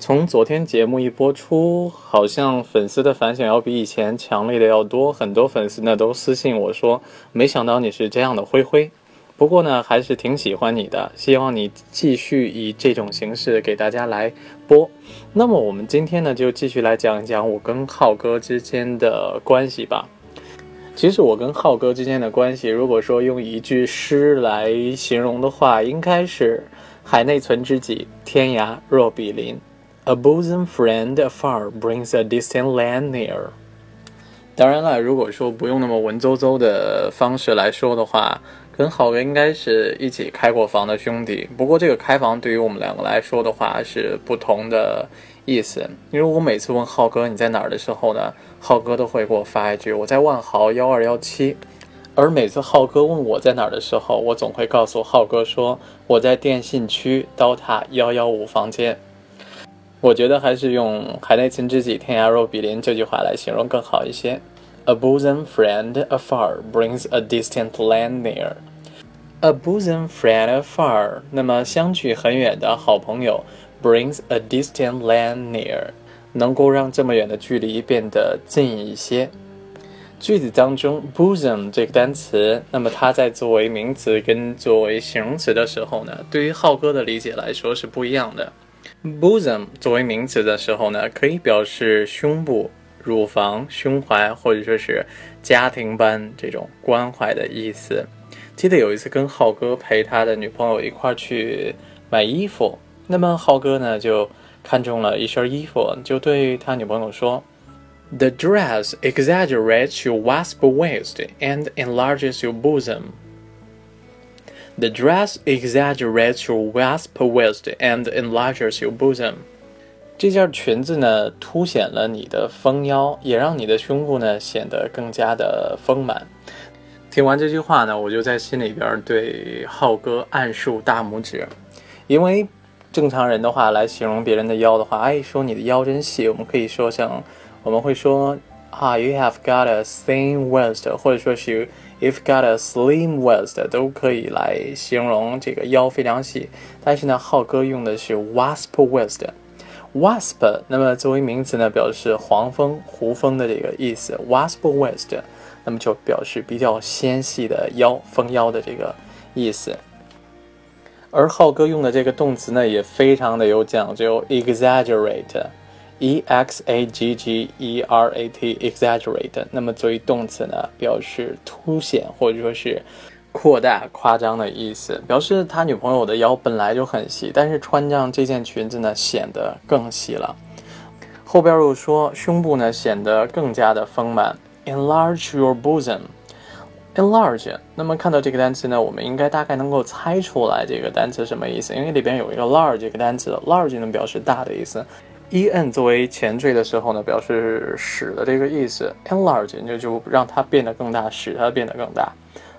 从昨天节目一播出，好像粉丝的反响要比以前强烈的要多，很多粉丝呢都私信我说，没想到你是这样的灰灰。不过呢，还是挺喜欢你的，希望你继续以这种形式给大家来播。那么我们今天呢，就继续来讲一讲我跟浩哥之间的关系吧。其实我跟浩哥之间的关系，如果说用一句诗来形容的话，应该是“海内存知己，天涯若比邻”。A bosom friend afar brings a distant land near。当然了，如果说不用那么文绉绉的方式来说的话，跟浩哥应该是一起开过房的兄弟。不过这个开房对于我们两个来说的话是不同的意思。因为我每次问浩哥你在哪儿的时候呢，浩哥都会给我发一句我在万豪幺二幺七。而每次浩哥问我在哪儿的时候，我总会告诉浩哥说我在电信区刀塔幺幺五房间。我觉得还是用“海内存知己，天涯若比邻”这句话来形容更好一些。A bosom friend afar brings a distant land near. A bosom friend afar，那么相距很远的好朋友，brings a distant land near，能够让这么远的距离变得近一些。句子当中，bosom 这个单词，那么它在作为名词跟作为形容词的时候呢，对于浩哥的理解来说是不一样的。Bosom 作为名词的时候呢，可以表示胸部、乳房、胸怀，或者说是家庭般这种关怀的意思。记得有一次跟浩哥陪他的女朋友一块去买衣服，那么浩哥呢就看中了一身衣服，就对他女朋友说：“The dress exaggerates your wasp waist and enlarges your bosom.” The dress exaggerates your wasp waist and enlarges your bosom。这件裙子呢，凸显了你的丰腰，也让你的胸部呢显得更加的丰满。听完这句话呢，我就在心里边对浩哥暗竖大拇指，因为正常人的话来形容别人的腰的话，哎，说你的腰真细，我们可以说像我们会说啊，you have got a thin waist，或者说是。If got a slim waist 都可以来形容这个腰非常细，但是呢，浩哥用的是 wasp waist。wasp 那么作为名词呢，表示黄蜂、胡蜂的这个意思。wasp waist 那么就表示比较纤细的腰、蜂腰的这个意思。而浩哥用的这个动词呢，也非常的有讲究，exaggerate。E x a g g e r a t exaggerate，那么作为动词呢，表示凸显或者说是扩大、夸张的意思，表示他女朋友的腰本来就很细，但是穿上这件裙子呢，显得更细了。后边又说胸部呢显得更加的丰满，enlarge your bosom，enlarge。那么看到这个单词呢，我们应该大概能够猜出来这个单词什么意思，因为里边有一个 large 这个单词，large 能表示大的意思。E n 作为前缀的时候呢，表示使的这个意思；enlarge 就就让它变得更大，使它变得更大，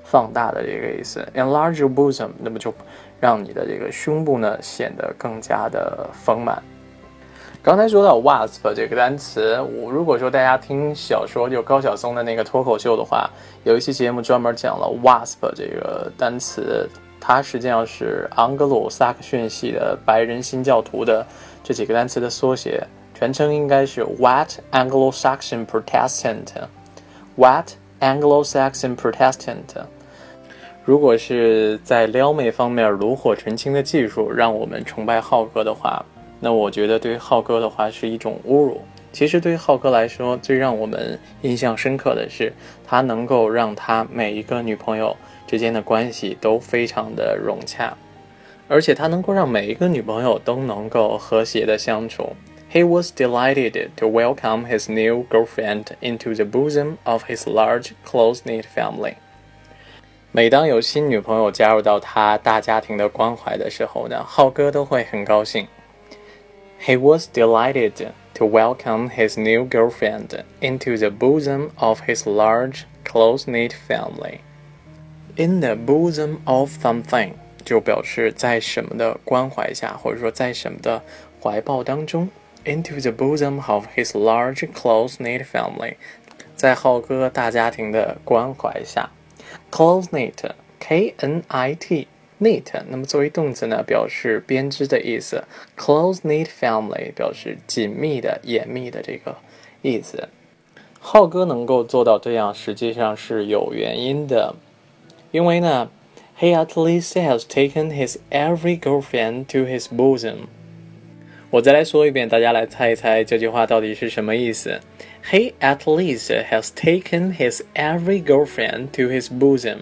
放大的这个意思。enlarge your bosom，那么就让你的这个胸部呢显得更加的丰满。刚才说到 wasp 这个单词，我如果说大家听小说就高晓松的那个脱口秀的话，有一期节目专门讲了 wasp 这个单词，它实际上是盎格鲁撒克逊系的白人新教徒的。这几个单词的缩写，全称应该是 White Anglo-Saxon Protestant。White Anglo-Saxon Protestant。如果是在撩妹方面炉火纯青的技术让我们崇拜浩哥的话，那我觉得对浩哥的话是一种侮辱。其实对于浩哥来说，最让我们印象深刻的是，他能够让他每一个女朋友之间的关系都非常的融洽。而且他能够让每一个女朋友都能够和谐的相处。He was delighted to welcome his new girlfriend into the bosom of his large, close-knit family. 每当有新女朋友加入到他大家庭的关怀的时候呢，浩哥都会很高兴。He was delighted to welcome his new girlfriend into the bosom of his large, close-knit family. In the bosom of something. 就表示在什么的关怀下，或者说在什么的怀抱当中，into the bosom of his large close-knit family，在浩哥大家庭的关怀下，close-knit，K-N-I-T， Knit，那么作为动词呢，表示编织的意思。Close knit family 表示紧密的、严密的这个意思。浩哥能够做到这样，实际上是有原因的，因为呢，He at least has taken his every girlfriend to his bosom。我再来说一遍，大家来猜一猜这句话到底是什么意思？He at least has taken his every girlfriend to his bosom。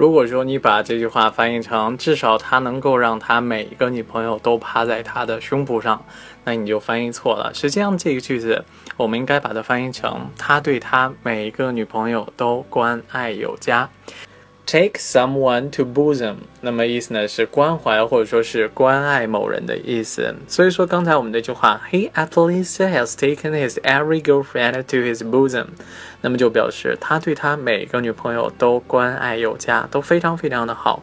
如果说你把这句话翻译成至少他能够让他每一个女朋友都趴在他的胸脯上，那你就翻译错了。实际上这个句子我们应该把它翻译成他对他每一个女朋友都关爱有加。Take someone to bosom，那么意思呢是关怀或者说是关爱某人的意思。所以说刚才我们那句话，He at least has taken his every girlfriend to his bosom，那么就表示他对他每个女朋友都关爱有加，都非常非常的好。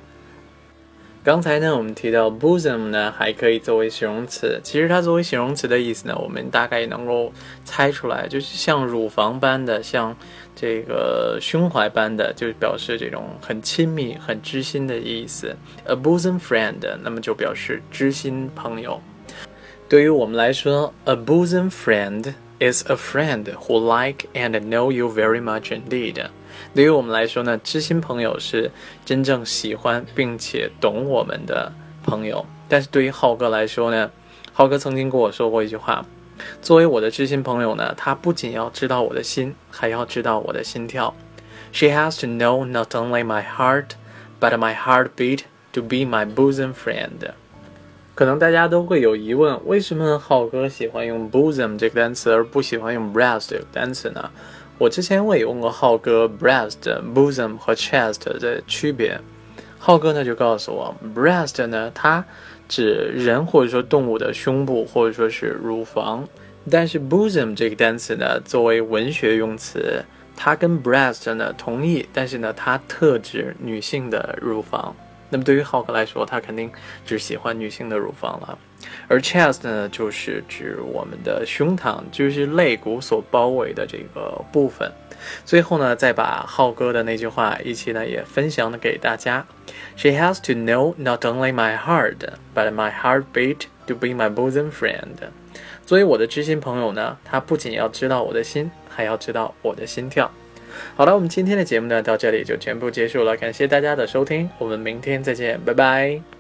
刚才呢，我们提到 bosom 呢，还可以作为形容词。其实它作为形容词的意思呢，我们大概能够猜出来，就是像乳房般的，像这个胸怀般的，就表示这种很亲密、很知心的意思。A bosom friend，那么就表示知心朋友。对于我们来说，a bosom friend is a friend who like and know you very much indeed。对于我们来说呢，知心朋友是真正喜欢并且懂我们的朋友。但是对于浩哥来说呢，浩哥曾经跟我说过一句话：，作为我的知心朋友呢，他不仅要知道我的心，还要知道我的心跳。She has to know not only my heart, but my heartbeat to be my bosom friend。可能大家都会有疑问，为什么浩哥喜欢用 bosom 这个单词，而不喜欢用 breast 这个单词呢？我之前我也问过浩哥，breast、bosom 和 chest 的区别。浩哥呢就告诉我，breast 呢它指人或者说动物的胸部或者说是乳房，但是 bosom 这个单词呢作为文学用词，它跟 breast 呢同义，但是呢它特指女性的乳房。那么对于浩哥来说，他肯定只喜欢女性的乳房了。而 chest 呢，就是指我们的胸膛，就是肋骨所包围的这个部分。最后呢，再把浩哥的那句话一起呢也分享给大家。She has to know not only my heart, but my heartbeat to be my bosom friend。作为我的知心朋友呢，她不仅要知道我的心，还要知道我的心跳。好了，我们今天的节目呢到这里就全部结束了，感谢大家的收听，我们明天再见，拜拜。